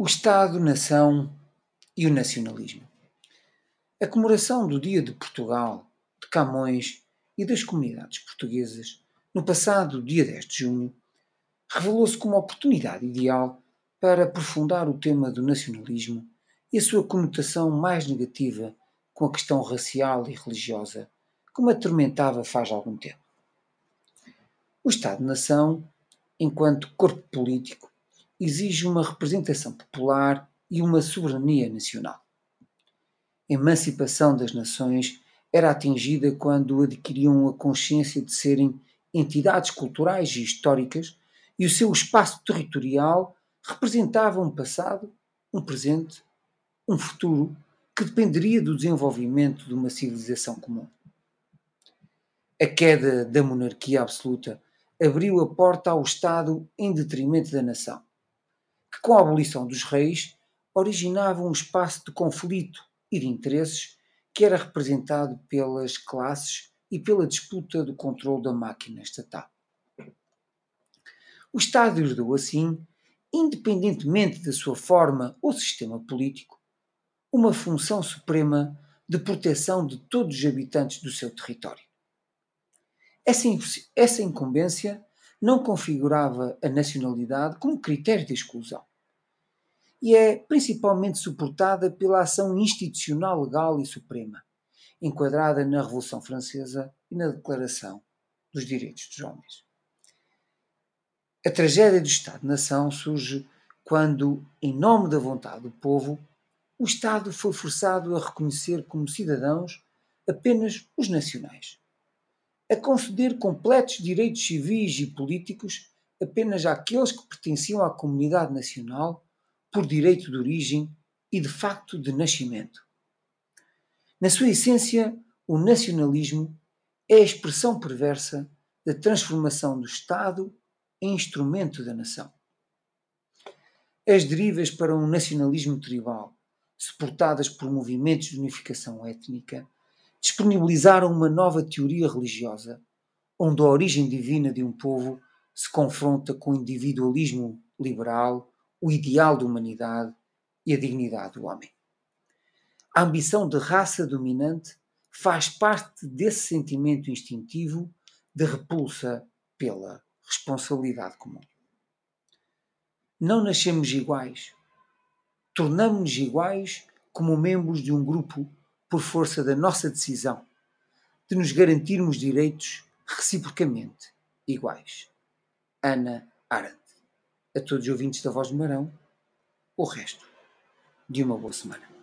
o Estado-nação e o nacionalismo. A comemoração do Dia de Portugal, de Camões e das comunidades portuguesas, no passado dia 10 de junho, revelou-se como a oportunidade ideal para aprofundar o tema do nacionalismo e a sua conotação mais negativa com a questão racial e religiosa, como atormentava faz algum tempo. O Estado-nação, enquanto corpo político, exige uma representação popular e uma soberania nacional. A emancipação das nações era atingida quando adquiriam a consciência de serem entidades culturais e históricas e o seu espaço territorial representava um passado, um presente, um futuro que dependeria do desenvolvimento de uma civilização comum. A queda da monarquia absoluta abriu a porta ao Estado em detrimento da nação que, com a abolição dos reis, originava um espaço de conflito e de interesses que era representado pelas classes e pela disputa do controle da máquina estatal. O Estado herdou, assim, independentemente da sua forma ou sistema político, uma função suprema de proteção de todos os habitantes do seu território. Essa, incumbência não configurava a nacionalidade como critério de exclusão. E é principalmente suportada pela ação institucional legal e suprema, enquadrada na Revolução Francesa e na Declaração dos Direitos dos Homens. A tragédia do Estado-nação surge quando, em nome da vontade do povo, o Estado foi forçado a reconhecer como cidadãos apenas os nacionais a conceder completos direitos civis e políticos apenas àqueles que pertenciam à comunidade nacional por direito de origem e de facto de nascimento. Na sua essência, o nacionalismo é a expressão perversa da transformação do Estado em instrumento da nação. As derivas para um nacionalismo tribal, suportadas por movimentos de unificação étnica, disponibilizaram uma nova teoria religiosa, onde a origem divina de um povo se confronta com o individualismo liberal, o ideal da humanidade e a dignidade do homem. A ambição de raça dominante faz parte desse sentimento instintivo de repulsa pela responsabilidade comum. Não nascemos iguais. Tornamos-nos iguais como membros de um grupo por força da nossa decisão de nos garantirmos direitos reciprocamente iguais. Ana Arendt. A todos os ouvintes da Voz do Marão, o resto de uma boa semana.